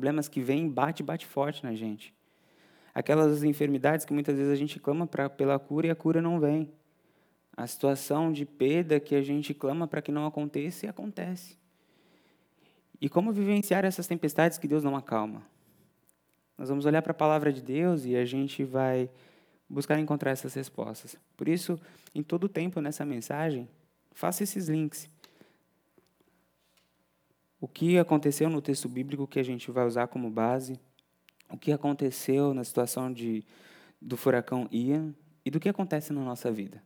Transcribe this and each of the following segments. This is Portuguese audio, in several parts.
problemas que vêm, bate, bate forte na gente. Aquelas enfermidades que muitas vezes a gente clama pra, pela cura e a cura não vem. A situação de perda que a gente clama para que não aconteça e acontece. E como vivenciar essas tempestades que Deus não acalma? Nós vamos olhar para a palavra de Deus e a gente vai buscar encontrar essas respostas. Por isso, em todo o tempo nessa mensagem, faça esses links. O que aconteceu no texto bíblico que a gente vai usar como base, o que aconteceu na situação de, do furacão Ian e do que acontece na nossa vida.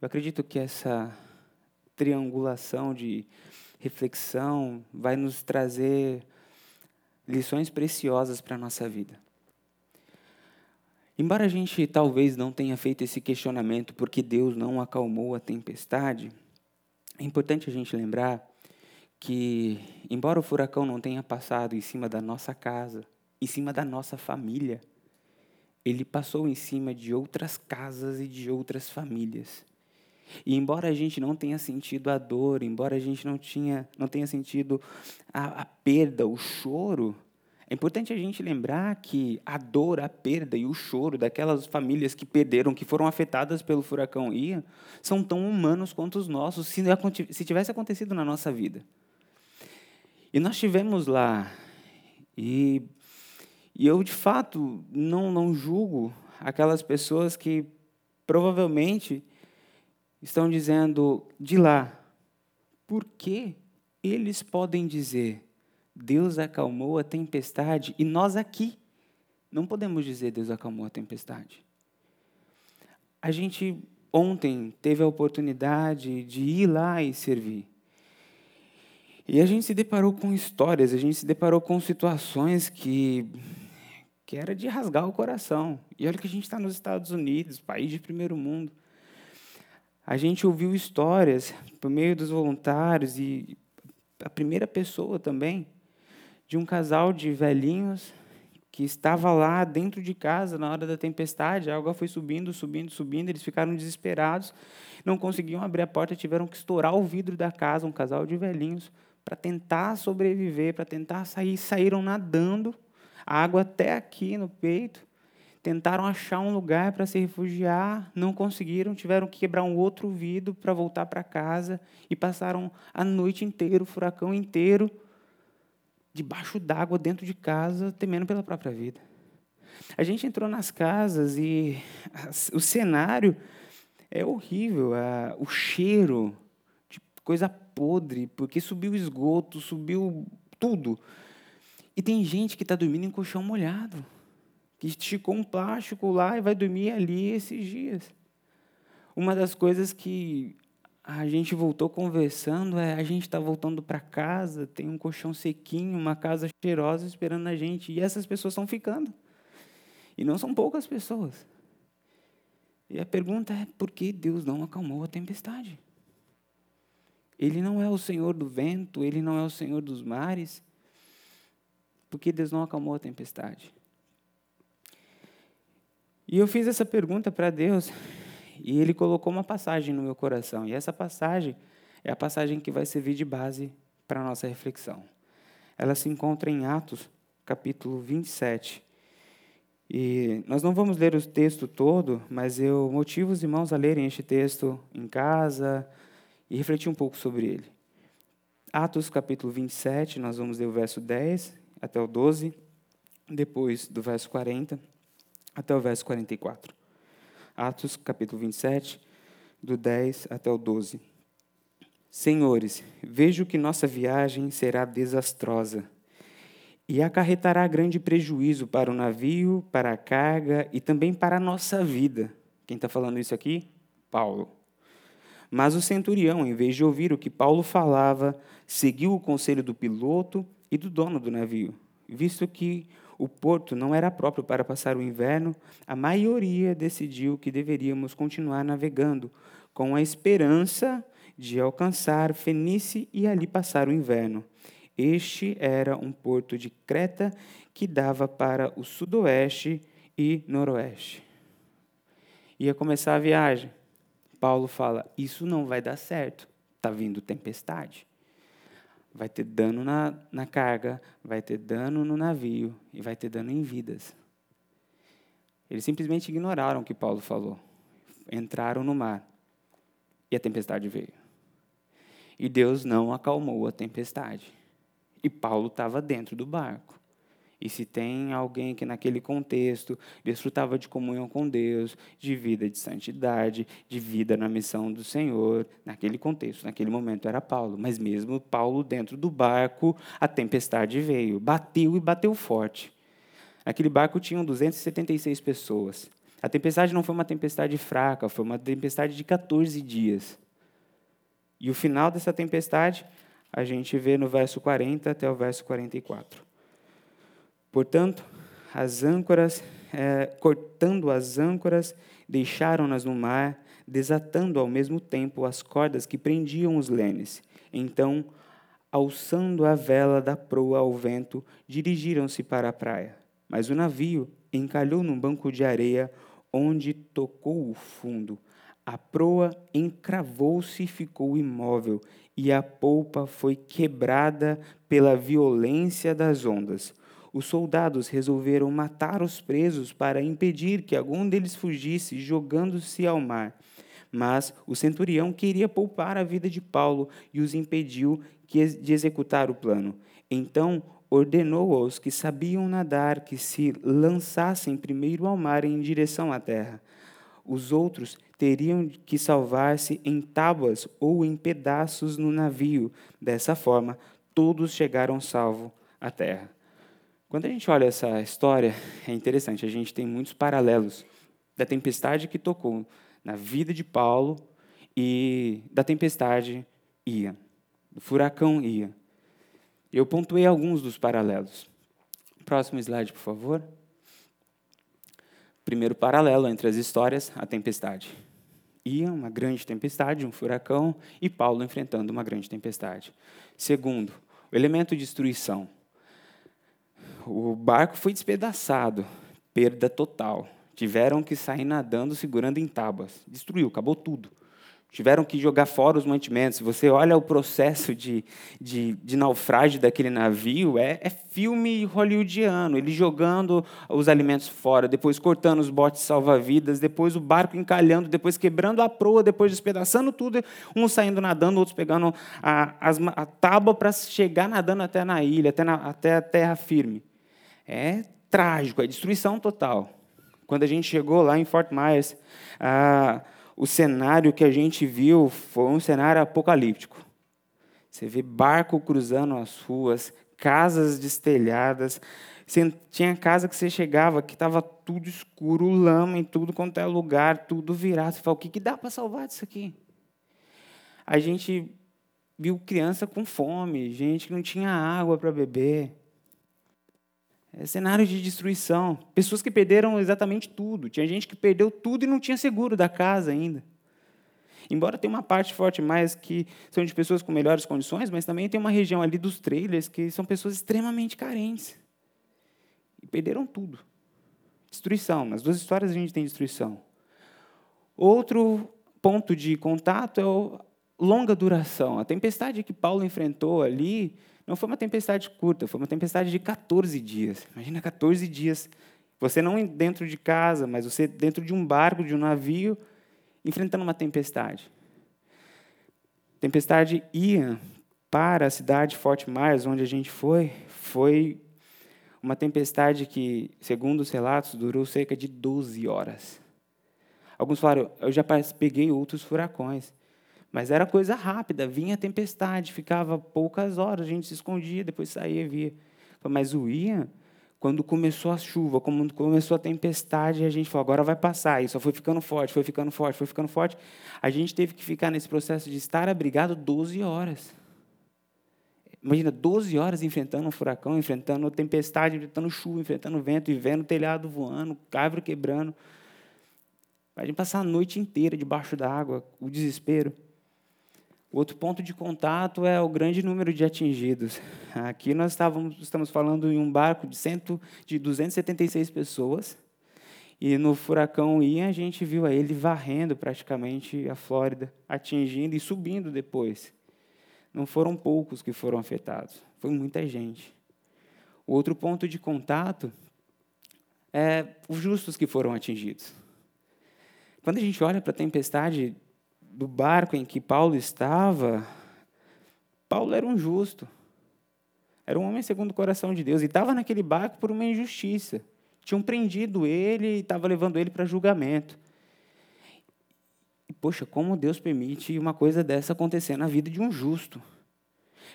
Eu acredito que essa triangulação de reflexão vai nos trazer lições preciosas para a nossa vida. Embora a gente talvez não tenha feito esse questionamento porque Deus não acalmou a tempestade, é importante a gente lembrar que, embora o furacão não tenha passado em cima da nossa casa, em cima da nossa família, ele passou em cima de outras casas e de outras famílias. E embora a gente não tenha sentido a dor, embora a gente não, tinha, não tenha sentido a, a perda, o choro, é importante a gente lembrar que a dor, a perda e o choro daquelas famílias que perderam, que foram afetadas pelo furacão Ian, são tão humanos quanto os nossos, se, se tivesse acontecido na nossa vida. E nós estivemos lá, e, e eu, de fato, não, não julgo aquelas pessoas que provavelmente estão dizendo de lá, por que eles podem dizer Deus acalmou a tempestade e nós aqui não podemos dizer Deus acalmou a tempestade? A gente ontem teve a oportunidade de ir lá e servir. E a gente se deparou com histórias, a gente se deparou com situações que, que era de rasgar o coração. E olha que a gente está nos Estados Unidos, país de primeiro mundo a gente ouviu histórias por meio dos voluntários e a primeira pessoa também de um casal de velhinhos que estava lá dentro de casa na hora da tempestade. A água foi subindo, subindo, subindo. Eles ficaram desesperados, não conseguiam abrir a porta, tiveram que estourar o vidro da casa. Um casal de velhinhos para tentar sobreviver, para tentar sair. Saíram nadando, a água até aqui no peito tentaram achar um lugar para se refugiar, não conseguiram, tiveram que quebrar um outro vidro para voltar para casa e passaram a noite inteira, o furacão inteiro, debaixo d'água, dentro de casa, temendo pela própria vida. A gente entrou nas casas e o cenário é horrível, o cheiro de coisa podre, porque subiu esgoto, subiu tudo. E tem gente que está dormindo em colchão molhado que esticou um plástico lá e vai dormir ali esses dias. Uma das coisas que a gente voltou conversando é a gente está voltando para casa, tem um colchão sequinho, uma casa cheirosa esperando a gente, e essas pessoas estão ficando. E não são poucas pessoas. E a pergunta é: por que Deus não acalmou a tempestade? Ele não é o Senhor do vento, ele não é o Senhor dos mares. Por que Deus não acalmou a tempestade? E eu fiz essa pergunta para Deus e Ele colocou uma passagem no meu coração. E essa passagem é a passagem que vai servir de base para a nossa reflexão. Ela se encontra em Atos, capítulo 27. E nós não vamos ler o texto todo, mas eu motivo os irmãos a lerem este texto em casa e refletir um pouco sobre ele. Atos, capítulo 27, nós vamos ler o verso 10 até o 12, depois do verso 40 até o verso 44. Atos, capítulo 27, do 10 até o 12. Senhores, vejo que nossa viagem será desastrosa e acarretará grande prejuízo para o navio, para a carga e também para a nossa vida. Quem está falando isso aqui? Paulo. Mas o centurião, em vez de ouvir o que Paulo falava, seguiu o conselho do piloto e do dono do navio, visto que o porto não era próprio para passar o inverno, a maioria decidiu que deveríamos continuar navegando, com a esperança de alcançar Fenice e ali passar o inverno. Este era um porto de Creta que dava para o sudoeste e noroeste. Ia começar a viagem. Paulo fala: Isso não vai dar certo, está vindo tempestade. vai ter dano na, na carga, vai ter dano no navio e vai ter dano em vidas. Eles simplesmente ignoraram o que Paulo falou. Entraram no mar e a tempestade veio. E Deus não acalmou a tempestade. E Paulo estava dentro do barco. E se tem alguém que naquele contexto desfrutava de comunhão com Deus, de vida de santidade, de vida na missão do Senhor, naquele contexto, naquele momento era Paulo. Mas mesmo Paulo dentro do barco, a tempestade veio, bateu e bateu forte. Aquele barco tinha 276 pessoas. A tempestade não foi uma tempestade fraca, foi uma tempestade de 14 dias. E o final dessa tempestade a gente vê no verso 40 até o verso 44. Portanto, as âncoras, é, cortando as âncoras, deixaram-nas no mar, desatando ao mesmo tempo as cordas que prendiam os lenes. Então, alçando a vela da proa ao vento, dirigiram-se para a praia. Mas o navio encalhou num banco de areia, onde tocou o fundo. A proa encravou-se e ficou imóvel, e a polpa foi quebrada pela violência das ondas os soldados resolveram matar os presos para impedir que algum deles fugisse, jogando-se ao mar. Mas o centurião queria poupar a vida de Paulo e os impediu de executar o plano. Então ordenou aos que sabiam nadar que se lançassem primeiro ao mar em direção à terra. Os outros teriam que salvar-se em tábuas ou em pedaços no navio. Dessa forma, todos chegaram salvo à terra. Quando a gente olha essa história, é interessante, a gente tem muitos paralelos da tempestade que tocou na vida de Paulo e da tempestade Ia, do furacão Ia. Eu pontuei alguns dos paralelos. Próximo slide, por favor. Primeiro paralelo entre as histórias, a tempestade. Ia, uma grande tempestade, um furacão, e Paulo enfrentando uma grande tempestade. Segundo, o elemento de destruição o barco foi despedaçado, perda total. Tiveram que sair nadando, segurando em tábuas. Destruiu, acabou tudo. Tiveram que jogar fora os mantimentos. Você olha o processo de, de, de naufrágio daquele navio, é, é, filme hollywoodiano. Ele jogando os alimentos fora, depois cortando os botes salva-vidas, depois o barco encalhando, depois quebrando a proa, depois despedaçando tudo, uns saindo nadando, outros pegando a, as, a tábua para chegar nadando até na ilha, até, na, até a terra firme é trágico, é destruição total. Quando a gente chegou lá em Fort Myers, ah, o cenário que a gente viu foi um cenário apocalíptico. Você vê barco cruzando as ruas, casas destelhadas. Você, tinha casa que você chegava que estava tudo escuro, lama em tudo quanto é lugar, tudo virado. Você fala, o que, que dá para salvar disso aqui? A gente viu criança com fome, gente que não tinha água para beber. É cenário de destruição. Pessoas que perderam exatamente tudo. Tinha gente que perdeu tudo e não tinha seguro da casa ainda. Embora tenha uma parte forte mais que são de pessoas com melhores condições, mas também tem uma região ali dos trailers que são pessoas extremamente carentes. E perderam tudo. Destruição. Nas duas histórias a gente tem destruição. Outro ponto de contato é a longa duração. A tempestade que Paulo enfrentou ali não foi uma tempestade curta, foi uma tempestade de 14 dias. Imagina 14 dias. Você não dentro de casa, mas você dentro de um barco, de um navio, enfrentando uma tempestade. Tempestade ia para a cidade de Fort Myers, onde a gente foi, foi uma tempestade que, segundo os relatos, durou cerca de 12 horas. Alguns falaram, eu já peguei outros furacões. Mas era coisa rápida, vinha a tempestade, ficava poucas horas, a gente se escondia, depois saía e via. Mas o Ian, quando começou a chuva, quando começou a tempestade, a gente falou, agora vai passar. E só foi ficando forte, foi ficando forte, foi ficando forte. A gente teve que ficar nesse processo de estar abrigado 12 horas. Imagina, 12 horas enfrentando um furacão, enfrentando tempestade, enfrentando chuva, enfrentando vento, e vendo telhado voando, árvore quebrando. A gente passar a noite inteira debaixo da água, o desespero. Outro ponto de contato é o grande número de atingidos. Aqui nós estávamos, estamos falando em um barco de, cento, de 276 pessoas, e no furacão Ian a gente viu ele varrendo praticamente a Flórida, atingindo e subindo depois. não foram poucos que foram afetados, foi muita gente. O outro ponto de contato é os justos que foram atingidos. Quando a gente olha para a tempestade do barco em que Paulo estava, Paulo era um justo. Era um homem segundo o coração de Deus e estava naquele barco por uma injustiça. Tinham prendido ele e estava levando ele para julgamento. E, poxa, como Deus permite uma coisa dessa acontecer na vida de um justo?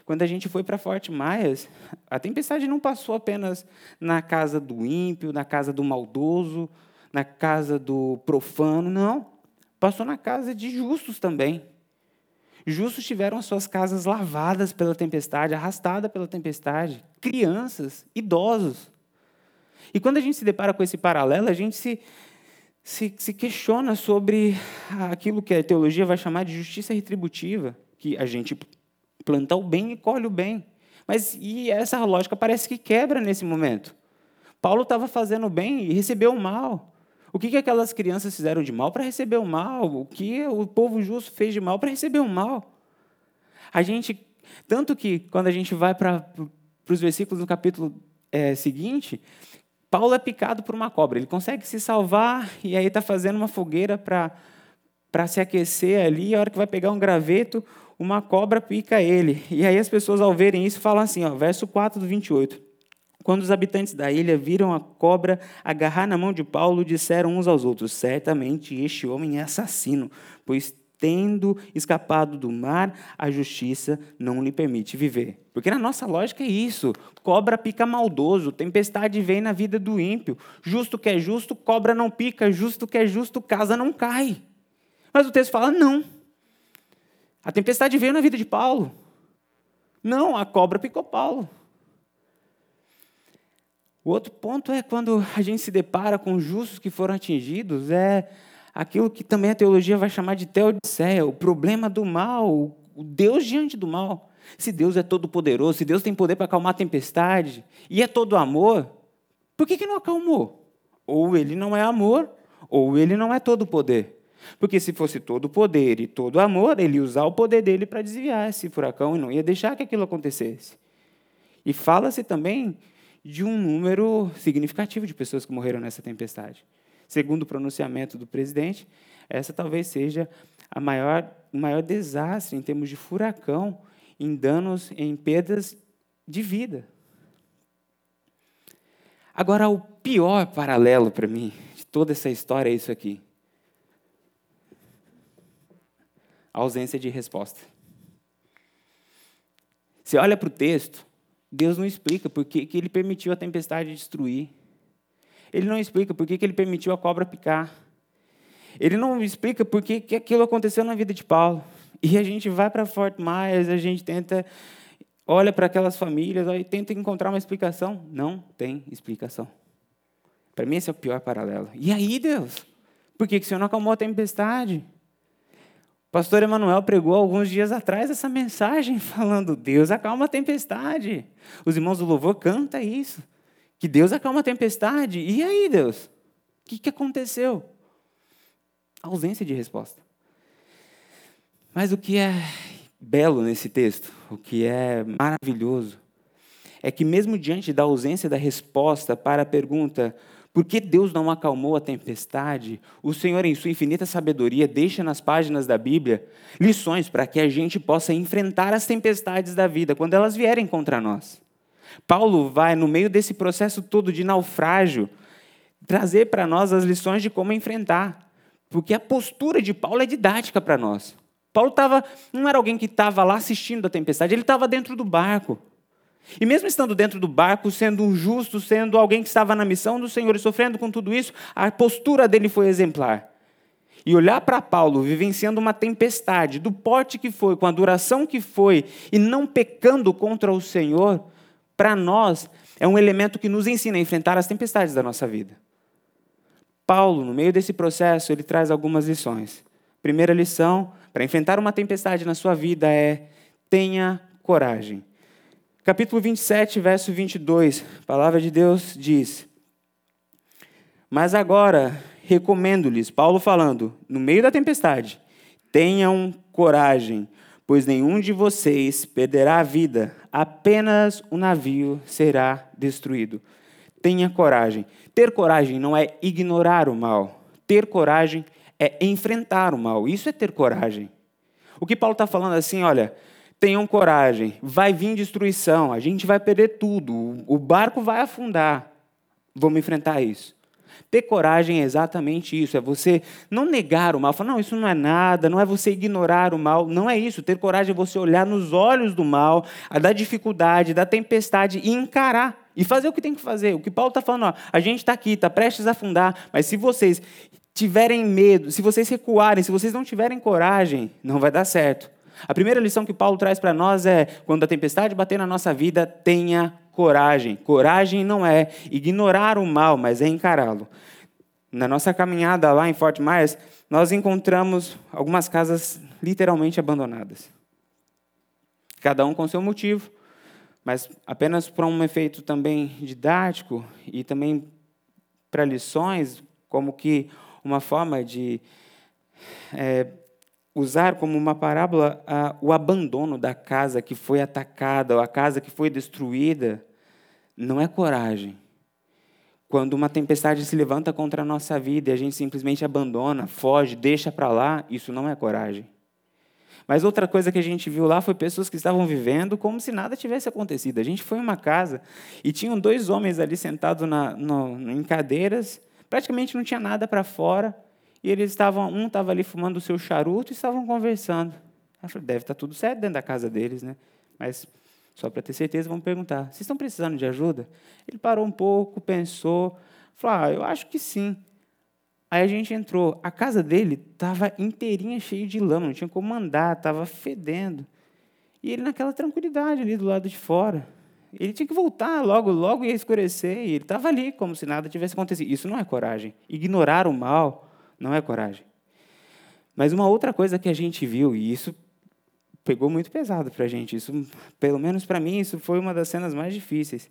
Quando a gente foi para Forte Maias, a tempestade não passou apenas na casa do ímpio, na casa do maldoso, na casa do profano, não. Passou na casa de justos também. Justos tiveram as suas casas lavadas pela tempestade, arrastadas pela tempestade. Crianças, idosos. E quando a gente se depara com esse paralelo, a gente se, se, se questiona sobre aquilo que a teologia vai chamar de justiça retributiva, que a gente planta o bem e colhe o bem. Mas e essa lógica parece que quebra nesse momento. Paulo estava fazendo o bem e recebeu o mal. O que, que aquelas crianças fizeram de mal para receber o mal? O que o povo justo fez de mal para receber o mal? A gente, tanto que quando a gente vai para os versículos do capítulo é, seguinte, Paulo é picado por uma cobra. Ele consegue se salvar e aí está fazendo uma fogueira para se aquecer ali. A hora que vai pegar um graveto, uma cobra pica ele. E aí as pessoas, ao verem isso, falam assim, ó, verso 4 do 28. Quando os habitantes da ilha viram a cobra agarrar na mão de Paulo, disseram uns aos outros: Certamente este homem é assassino, pois tendo escapado do mar, a justiça não lhe permite viver. Porque na nossa lógica é isso: cobra pica maldoso, tempestade vem na vida do ímpio. Justo que é justo, cobra não pica, justo que é justo, casa não cai. Mas o texto fala: não. A tempestade veio na vida de Paulo. Não, a cobra picou Paulo. O outro ponto é quando a gente se depara com justos que foram atingidos, é aquilo que também a teologia vai chamar de teodiceia, o problema do mal, o Deus diante do mal. Se Deus é todo poderoso, se Deus tem poder para acalmar a tempestade e é todo amor, por que, que não acalmou? Ou ele não é amor, ou ele não é todo poder. Porque se fosse todo poder e todo amor, ele ia usar o poder dele para desviar esse furacão e não ia deixar que aquilo acontecesse. E fala-se também de um número significativo de pessoas que morreram nessa tempestade. Segundo o pronunciamento do presidente, essa talvez seja a maior, o maior desastre em termos de furacão, em danos, em perdas de vida. Agora, o pior paralelo para mim de toda essa história é isso aqui. a ausência de resposta. Você olha para o texto, Deus não explica por que, que ele permitiu a tempestade destruir. Ele não explica por que, que ele permitiu a cobra picar. Ele não explica por que, que aquilo aconteceu na vida de Paulo. E a gente vai para Fort Myers, a gente tenta, olha para aquelas famílias e tenta encontrar uma explicação. Não tem explicação. Para mim, esse é o pior paralelo. E aí, Deus? Por que, que o Senhor não acalmou a tempestade? Pastor Emanuel pregou alguns dias atrás essa mensagem falando: Deus acalma a tempestade. Os irmãos do louvor cantam isso. Que Deus acalma a tempestade. E aí, Deus? O que, que aconteceu? A ausência de resposta. Mas o que é belo nesse texto, o que é maravilhoso, é que, mesmo diante da ausência da resposta para a pergunta por que Deus não acalmou a tempestade? O Senhor, em sua infinita sabedoria, deixa nas páginas da Bíblia lições para que a gente possa enfrentar as tempestades da vida quando elas vierem contra nós. Paulo vai, no meio desse processo todo de naufrágio, trazer para nós as lições de como enfrentar. Porque a postura de Paulo é didática para nós. Paulo tava, não era alguém que estava lá assistindo a tempestade, ele estava dentro do barco. E mesmo estando dentro do barco, sendo um justo, sendo alguém que estava na missão do Senhor e sofrendo com tudo isso, a postura dele foi exemplar. E olhar para Paulo vivenciando uma tempestade, do porte que foi, com a duração que foi, e não pecando contra o Senhor, para nós é um elemento que nos ensina a enfrentar as tempestades da nossa vida. Paulo, no meio desse processo, ele traz algumas lições. Primeira lição, para enfrentar uma tempestade na sua vida é tenha coragem. Capítulo 27, verso 22, a palavra de Deus diz: Mas agora recomendo-lhes, Paulo falando, no meio da tempestade, tenham coragem, pois nenhum de vocês perderá a vida, apenas o navio será destruído. Tenha coragem. Ter coragem não é ignorar o mal. Ter coragem é enfrentar o mal. Isso é ter coragem. O que Paulo está falando assim, olha, tenham coragem, vai vir destruição, a gente vai perder tudo, o barco vai afundar. Vamos enfrentar isso. Ter coragem é exatamente isso, é você não negar o mal, falar, não, isso não é nada, não é você ignorar o mal, não é isso. Ter coragem é você olhar nos olhos do mal, da dificuldade, da tempestade e encarar. E fazer o que tem que fazer. O que Paulo está falando, ó, a gente está aqui, está prestes a afundar, mas se vocês tiverem medo, se vocês recuarem, se vocês não tiverem coragem, não vai dar certo. A primeira lição que Paulo traz para nós é: quando a tempestade bater na nossa vida, tenha coragem. Coragem não é ignorar o mal, mas é encará-lo. Na nossa caminhada lá em Fort Myers, nós encontramos algumas casas literalmente abandonadas. Cada um com seu motivo, mas apenas para um efeito também didático e também para lições, como que uma forma de é, usar como uma parábola a, o abandono da casa que foi atacada, ou a casa que foi destruída, não é coragem. Quando uma tempestade se levanta contra a nossa vida e a gente simplesmente abandona, foge, deixa para lá, isso não é coragem. Mas outra coisa que a gente viu lá foi pessoas que estavam vivendo como se nada tivesse acontecido. A gente foi em uma casa e tinham dois homens ali sentados na, no, em cadeiras, praticamente não tinha nada para fora, e eles estavam, um estava ali fumando o seu charuto e estavam conversando. Eu falei, deve estar tá tudo certo dentro da casa deles, né? Mas só para ter certeza, vamos perguntar: vocês estão precisando de ajuda? Ele parou um pouco, pensou, falou: ah, eu acho que sim. Aí a gente entrou. A casa dele estava inteirinha cheia de lama, não tinha como andar, estava fedendo. E ele naquela tranquilidade ali do lado de fora. Ele tinha que voltar, logo, logo ia escurecer, e ele estava ali como se nada tivesse acontecido. Isso não é coragem. Ignorar o mal não é coragem. Mas uma outra coisa que a gente viu, e isso pegou muito pesado para a gente, isso, pelo menos para mim, isso foi uma das cenas mais difíceis,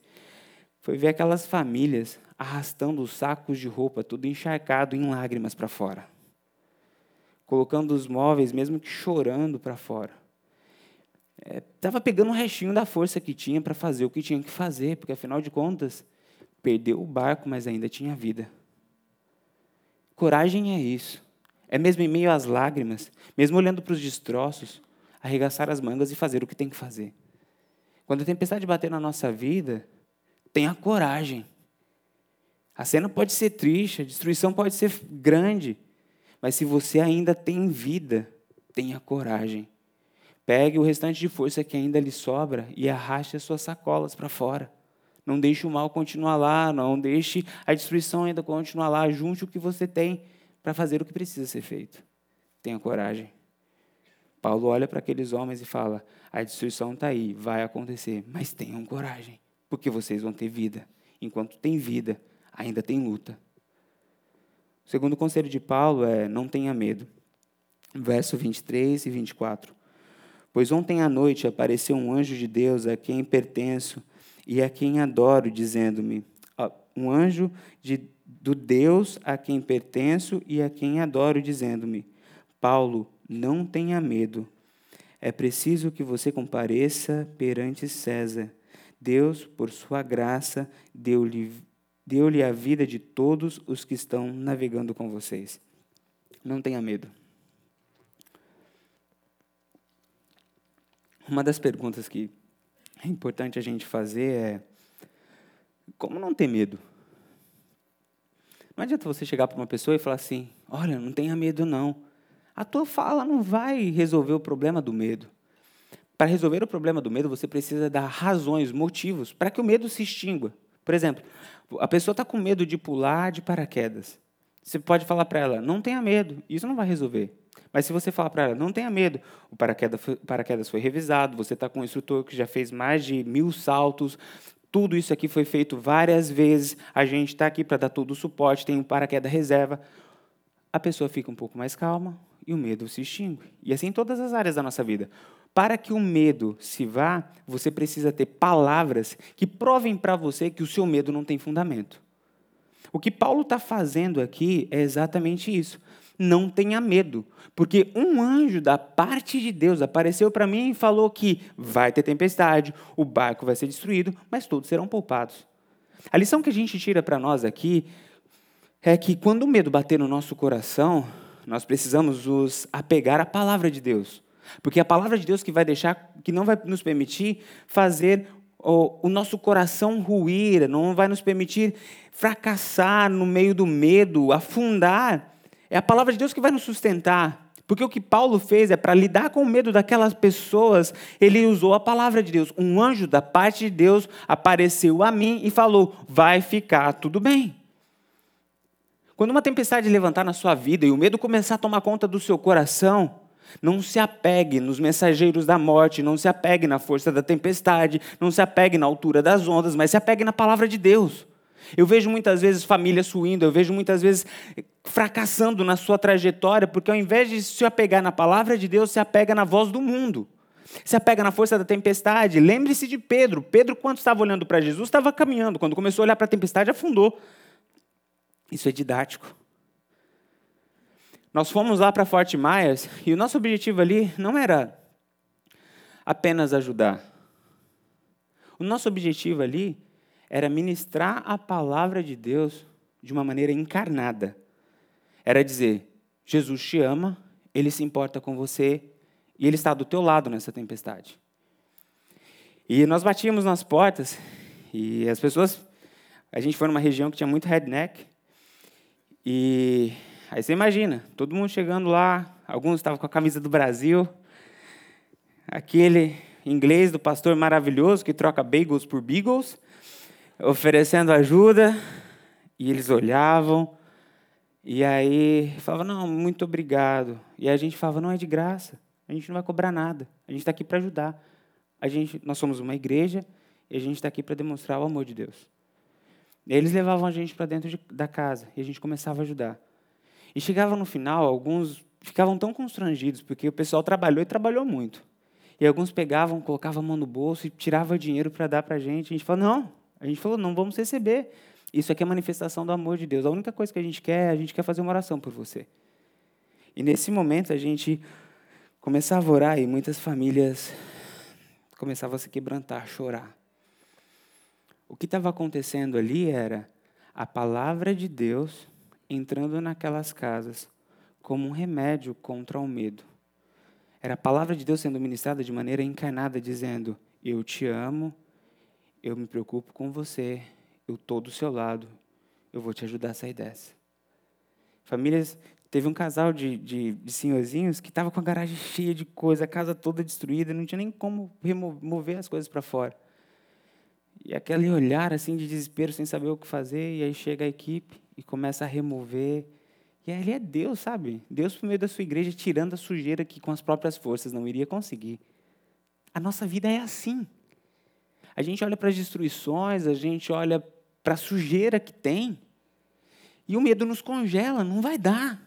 foi ver aquelas famílias arrastando os sacos de roupa, tudo encharcado em lágrimas para fora. Colocando os móveis, mesmo que chorando para fora. Estava é, pegando um restinho da força que tinha para fazer o que tinha que fazer, porque afinal de contas, perdeu o barco, mas ainda tinha vida. Coragem é isso. É mesmo em meio às lágrimas, mesmo olhando para os destroços, arregaçar as mangas e fazer o que tem que fazer. Quando a tempestade bater na nossa vida, tenha coragem. A cena pode ser triste, a destruição pode ser grande, mas se você ainda tem vida, tenha coragem. Pegue o restante de força que ainda lhe sobra e arraste as suas sacolas para fora. Não deixe o mal continuar lá, não deixe a destruição ainda continuar lá. Junte o que você tem para fazer o que precisa ser feito. Tenha coragem. Paulo olha para aqueles homens e fala: a destruição está aí, vai acontecer, mas tenham coragem, porque vocês vão ter vida. Enquanto tem vida, ainda tem luta. O segundo conselho de Paulo é: não tenha medo. Verso 23 e 24. Pois ontem à noite apareceu um anjo de Deus a quem pertenço e a quem adoro, dizendo-me: um anjo de, do Deus a quem pertenço e a quem adoro, dizendo-me: Paulo, não tenha medo. É preciso que você compareça perante César. Deus, por sua graça, deu-lhe deu a vida de todos os que estão navegando com vocês. Não tenha medo. Uma das perguntas que é importante a gente fazer é como não ter medo? Não adianta você chegar para uma pessoa e falar assim: olha, não tenha medo não. A tua fala não vai resolver o problema do medo. Para resolver o problema do medo, você precisa dar razões, motivos, para que o medo se extingua. Por exemplo, a pessoa está com medo de pular de paraquedas. Você pode falar para ela: não tenha medo, isso não vai resolver. Mas se você falar para ela, não tenha medo, o paraquedas foi, paraquedas foi revisado, você está com um instrutor que já fez mais de mil saltos, tudo isso aqui foi feito várias vezes, a gente está aqui para dar todo o suporte, tem um paraquedas reserva. A pessoa fica um pouco mais calma e o medo se extingue. E assim em todas as áreas da nossa vida. Para que o medo se vá, você precisa ter palavras que provem para você que o seu medo não tem fundamento. O que Paulo está fazendo aqui é exatamente isso. Não tenha medo, porque um anjo da parte de Deus apareceu para mim e falou que vai ter tempestade, o barco vai ser destruído, mas todos serão poupados. A lição que a gente tira para nós aqui é que quando o medo bater no nosso coração, nós precisamos nos apegar à palavra de Deus. Porque é a palavra de Deus que vai deixar, que não vai nos permitir fazer o, o nosso coração ruir, não vai nos permitir fracassar no meio do medo, afundar. É a palavra de Deus que vai nos sustentar. Porque o que Paulo fez é para lidar com o medo daquelas pessoas, ele usou a palavra de Deus. Um anjo da parte de Deus apareceu a mim e falou: vai ficar tudo bem. Quando uma tempestade levantar na sua vida e o medo começar a tomar conta do seu coração, não se apegue nos mensageiros da morte, não se apegue na força da tempestade, não se apegue na altura das ondas, mas se apegue na palavra de Deus. Eu vejo muitas vezes famílias suindo, eu vejo muitas vezes fracassando na sua trajetória, porque ao invés de se apegar na palavra de Deus, se apega na voz do mundo. Se apega na força da tempestade. Lembre-se de Pedro. Pedro, quando estava olhando para Jesus, estava caminhando. Quando começou a olhar para a tempestade, afundou. Isso é didático. Nós fomos lá para Fort Myers e o nosso objetivo ali não era apenas ajudar. O nosso objetivo ali era ministrar a palavra de Deus de uma maneira encarnada. Era dizer: Jesus te ama, ele se importa com você e ele está do teu lado nessa tempestade. E nós batíamos nas portas e as pessoas. A gente foi numa região que tinha muito redneck e Aí você imagina, todo mundo chegando lá, alguns estavam com a camisa do Brasil, aquele inglês do pastor maravilhoso que troca bagels por beagles, oferecendo ajuda, e eles olhavam, e aí falavam, não, muito obrigado. E a gente falava, não é de graça, a gente não vai cobrar nada, a gente está aqui para ajudar. A gente, nós somos uma igreja e a gente está aqui para demonstrar o amor de Deus. E eles levavam a gente para dentro de, da casa e a gente começava a ajudar. E chegava no final, alguns ficavam tão constrangidos, porque o pessoal trabalhou e trabalhou muito. E alguns pegavam, colocavam a mão no bolso e tiravam dinheiro para dar para a gente. A gente falou, não. A gente falou, não vamos receber. Isso aqui é manifestação do amor de Deus. A única coisa que a gente quer, a gente quer fazer uma oração por você. E nesse momento a gente começava a orar e muitas famílias começavam a se quebrantar, a chorar. O que estava acontecendo ali era a palavra de Deus entrando naquelas casas como um remédio contra o medo. Era a palavra de Deus sendo ministrada de maneira encarnada, dizendo: Eu te amo, eu me preocupo com você, eu estou do seu lado, eu vou te ajudar a sair dessa. Famílias, teve um casal de, de, de senhorzinhos que estava com a garagem cheia de coisa, a casa toda destruída, não tinha nem como remover as coisas para fora. E aquele olhar assim de desespero, sem saber o que fazer, e aí chega a equipe e começa a remover. E ali é Deus, sabe? Deus, por meio da sua igreja, tirando a sujeira que com as próprias forças não iria conseguir. A nossa vida é assim. A gente olha para as destruições, a gente olha para a sujeira que tem, e o medo nos congela, não vai dar.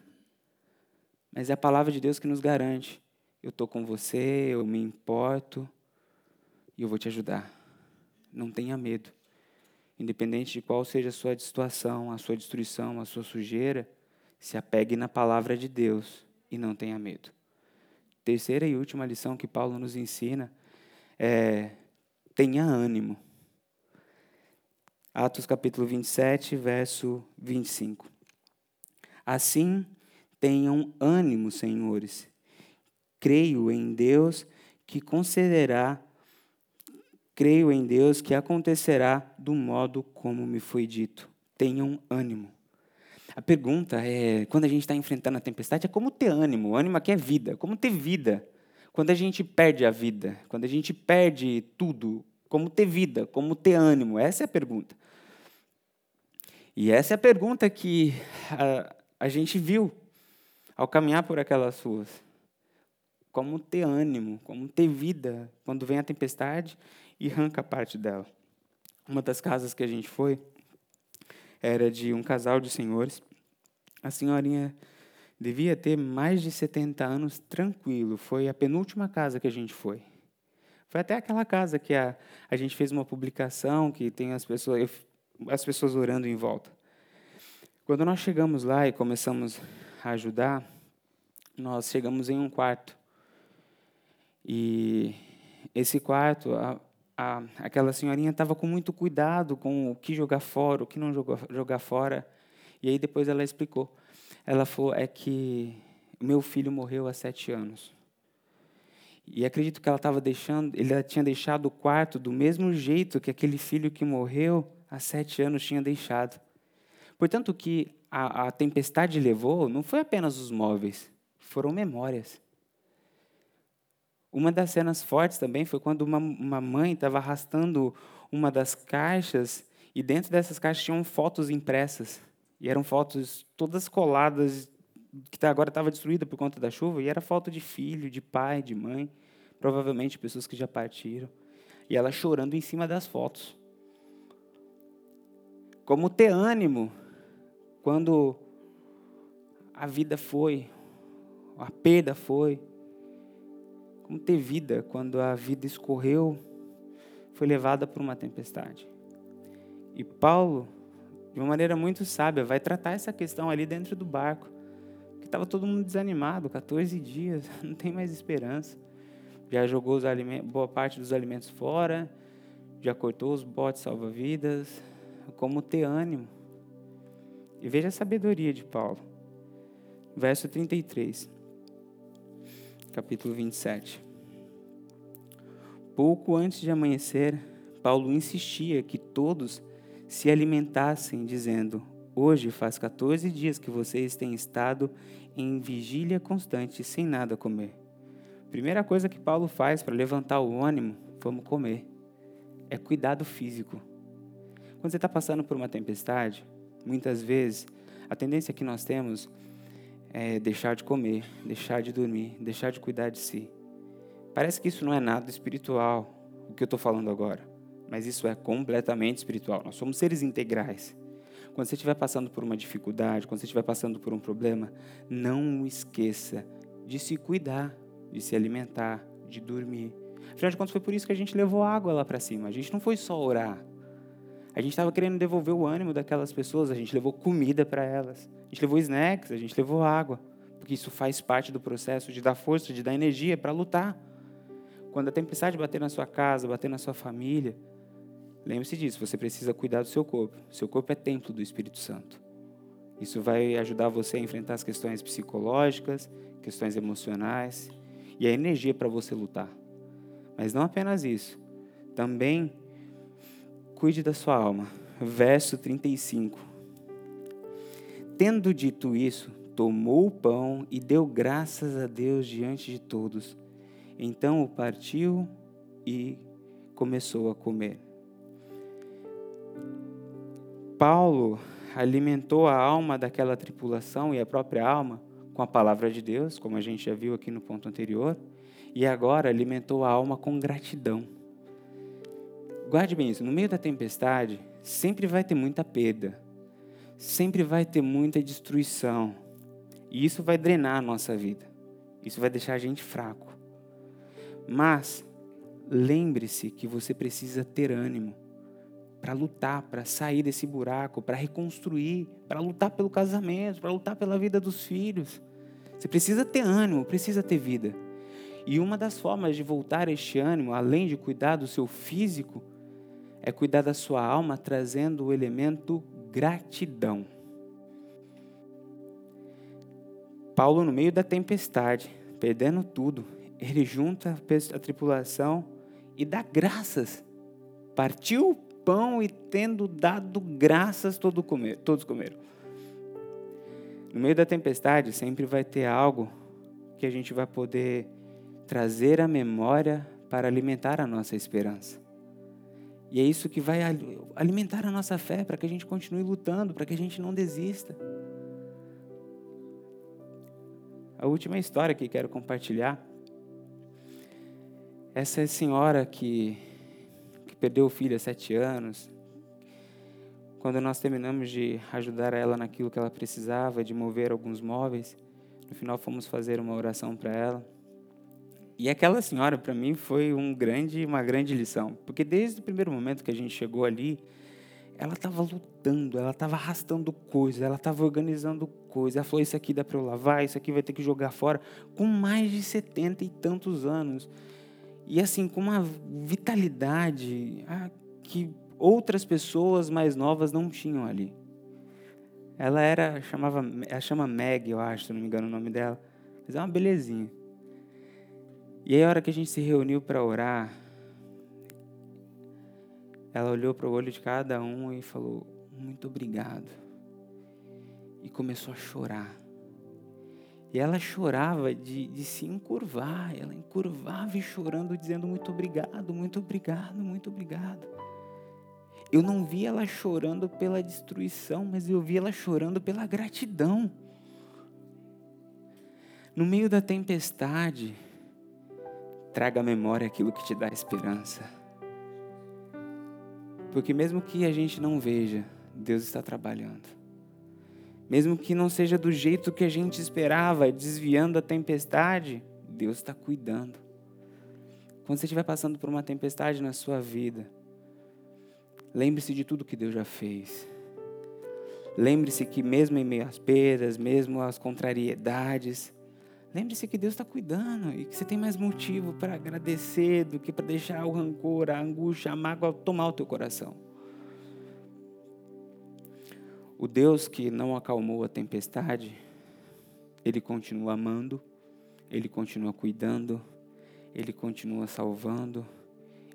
Mas é a palavra de Deus que nos garante: eu estou com você, eu me importo, e eu vou te ajudar. Não tenha medo. Independente de qual seja a sua situação, a sua destruição, a sua sujeira, se apegue na palavra de Deus e não tenha medo. Terceira e última lição que Paulo nos ensina é: tenha ânimo. Atos capítulo 27, verso 25. Assim, tenham ânimo, senhores. Creio em Deus que concederá Creio em Deus que acontecerá do modo como me foi dito. Tenham ânimo. A pergunta é, quando a gente está enfrentando a tempestade, é como ter ânimo. O ânimo aqui é vida. Como ter vida? Quando a gente perde a vida, quando a gente perde tudo, como ter vida, como ter ânimo? Essa é a pergunta. E essa é a pergunta que a, a gente viu ao caminhar por aquelas ruas. Como ter ânimo, como ter vida quando vem a tempestade e arranca parte dela. Uma das casas que a gente foi era de um casal de senhores. A senhorinha devia ter mais de 70 anos tranquilo. Foi a penúltima casa que a gente foi. Foi até aquela casa que a, a gente fez uma publicação que tem as pessoas, as pessoas orando em volta. Quando nós chegamos lá e começamos ajudar, nós chegamos em um quarto. E esse quarto, a, a, aquela senhorinha estava com muito cuidado com o que jogar fora, o que não jogar fora. E aí depois ela explicou. Ela falou é que meu filho morreu há sete anos. E acredito que ela estava deixando, ele tinha deixado o quarto do mesmo jeito que aquele filho que morreu há sete anos tinha deixado. Portanto, o que a, a tempestade levou não foi apenas os móveis, foram memórias. Uma das cenas fortes também foi quando uma, uma mãe estava arrastando uma das caixas e dentro dessas caixas tinham fotos impressas. E eram fotos todas coladas, que agora estava destruída por conta da chuva, e era foto de filho, de pai, de mãe, provavelmente pessoas que já partiram. E ela chorando em cima das fotos. Como ter ânimo quando a vida foi, a perda foi, como ter vida quando a vida escorreu, foi levada por uma tempestade. E Paulo, de uma maneira muito sábia, vai tratar essa questão ali dentro do barco. Que estava todo mundo desanimado, 14 dias, não tem mais esperança. Já jogou boa parte dos alimentos fora, já cortou os botes salva-vidas. Como ter ânimo. E veja a sabedoria de Paulo. Verso 33 capítulo 27. Pouco antes de amanhecer, Paulo insistia que todos se alimentassem, dizendo: Hoje faz 14 dias que vocês têm estado em vigília constante, sem nada comer. Primeira coisa que Paulo faz para levantar o ânimo, vamos comer. É cuidado físico. Quando você está passando por uma tempestade, muitas vezes a tendência que nós temos é deixar de comer, deixar de dormir, deixar de cuidar de si. Parece que isso não é nada espiritual, o que eu estou falando agora, mas isso é completamente espiritual. Nós somos seres integrais. Quando você estiver passando por uma dificuldade, quando você estiver passando por um problema, não esqueça de se cuidar, de se alimentar, de dormir. Afinal de contas, foi por isso que a gente levou água lá para cima. A gente não foi só orar. A gente estava querendo devolver o ânimo daquelas pessoas, a gente levou comida para elas, a gente levou snacks, a gente levou água, porque isso faz parte do processo de dar força, de dar energia para lutar. Quando a tempestade bater na sua casa, bater na sua família, lembre-se disso, você precisa cuidar do seu corpo. Seu corpo é templo do Espírito Santo. Isso vai ajudar você a enfrentar as questões psicológicas, questões emocionais e a energia para você lutar. Mas não apenas isso, também cuide da sua alma. Verso 35. Tendo dito isso, tomou o pão e deu graças a Deus diante de todos. Então o partiu e começou a comer. Paulo alimentou a alma daquela tripulação e a própria alma com a palavra de Deus, como a gente já viu aqui no ponto anterior, e agora alimentou a alma com gratidão. Guarde bem isso, no meio da tempestade, sempre vai ter muita perda, sempre vai ter muita destruição, e isso vai drenar a nossa vida, isso vai deixar a gente fraco. Mas, lembre-se que você precisa ter ânimo para lutar, para sair desse buraco, para reconstruir, para lutar pelo casamento, para lutar pela vida dos filhos. Você precisa ter ânimo, precisa ter vida. E uma das formas de voltar este ânimo, além de cuidar do seu físico, é cuidar da sua alma trazendo o elemento gratidão. Paulo, no meio da tempestade, perdendo tudo, ele junta a tripulação e dá graças. Partiu pão e, tendo dado graças, todos comeram. No meio da tempestade, sempre vai ter algo que a gente vai poder trazer à memória para alimentar a nossa esperança. E é isso que vai alimentar a nossa fé para que a gente continue lutando, para que a gente não desista. A última história que quero compartilhar. Essa senhora que, que perdeu o filho há sete anos, quando nós terminamos de ajudar ela naquilo que ela precisava, de mover alguns móveis, no final fomos fazer uma oração para ela. E aquela senhora, para mim, foi um grande, uma grande lição. Porque desde o primeiro momento que a gente chegou ali, ela estava lutando, ela estava arrastando coisas, ela estava organizando coisas. Ela falou: Isso aqui dá para eu lavar, isso aqui vai ter que jogar fora, com mais de setenta e tantos anos. E assim, com uma vitalidade ah, que outras pessoas mais novas não tinham ali. Ela era, chamava, ela chama Meg, eu acho, se não me engano o nome dela. Mas é uma belezinha. E aí, a hora que a gente se reuniu para orar, ela olhou para o olho de cada um e falou: Muito obrigado. E começou a chorar. E ela chorava de, de se encurvar. Ela encurvava e chorando, dizendo: Muito obrigado, muito obrigado, muito obrigado. Eu não vi ela chorando pela destruição, mas eu vi ela chorando pela gratidão. No meio da tempestade, traga à memória aquilo que te dá esperança. Porque mesmo que a gente não veja, Deus está trabalhando. Mesmo que não seja do jeito que a gente esperava, desviando a tempestade, Deus está cuidando. Quando você estiver passando por uma tempestade na sua vida, lembre-se de tudo que Deus já fez. Lembre-se que mesmo em meio às perdas, mesmo às contrariedades, Lembre-se que Deus está cuidando e que você tem mais motivo para agradecer do que para deixar o rancor, a angústia, a mágoa tomar o teu coração. O Deus que não acalmou a tempestade, Ele continua amando, Ele continua cuidando, Ele continua salvando,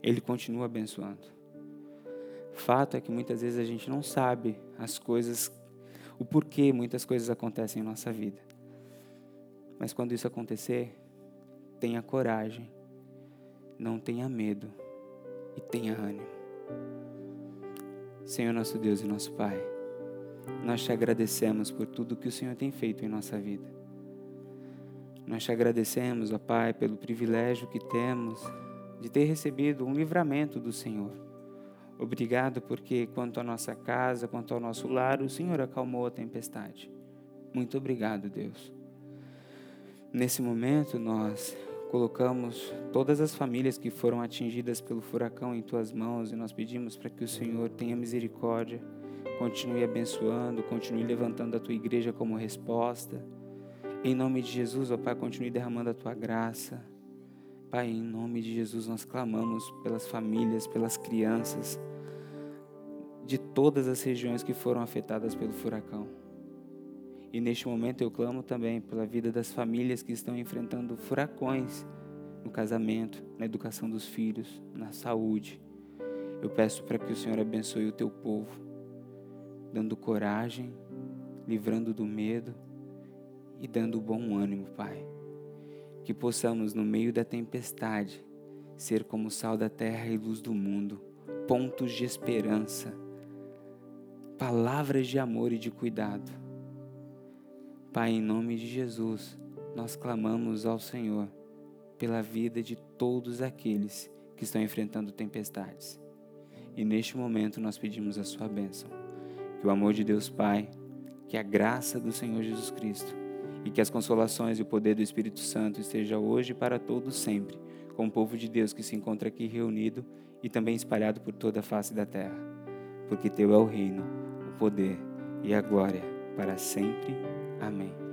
Ele continua abençoando. Fato é que muitas vezes a gente não sabe as coisas, o porquê muitas coisas acontecem em nossa vida. Mas quando isso acontecer, tenha coragem, não tenha medo e tenha ânimo. Senhor nosso Deus e nosso Pai, nós te agradecemos por tudo que o Senhor tem feito em nossa vida. Nós te agradecemos, ó Pai, pelo privilégio que temos de ter recebido um livramento do Senhor. Obrigado porque, quanto à nossa casa, quanto ao nosso lar, o Senhor acalmou a tempestade. Muito obrigado, Deus. Nesse momento, nós colocamos todas as famílias que foram atingidas pelo furacão em tuas mãos e nós pedimos para que o Senhor tenha misericórdia, continue abençoando, continue levantando a tua igreja como resposta. Em nome de Jesus, ó Pai, continue derramando a tua graça. Pai, em nome de Jesus, nós clamamos pelas famílias, pelas crianças de todas as regiões que foram afetadas pelo furacão. E neste momento eu clamo também pela vida das famílias que estão enfrentando furacões no casamento, na educação dos filhos, na saúde. Eu peço para que o Senhor abençoe o teu povo, dando coragem, livrando do medo e dando bom ânimo, Pai. Que possamos, no meio da tempestade, ser como sal da terra e luz do mundo, pontos de esperança, palavras de amor e de cuidado Pai, em nome de Jesus, nós clamamos ao Senhor pela vida de todos aqueles que estão enfrentando tempestades. E neste momento nós pedimos a Sua bênção. Que o amor de Deus Pai, que a graça do Senhor Jesus Cristo e que as consolações e o poder do Espírito Santo esteja hoje e para todos sempre, com o povo de Deus que se encontra aqui reunido e também espalhado por toda a face da terra. Porque Teu é o reino, o poder e a glória para sempre Amém.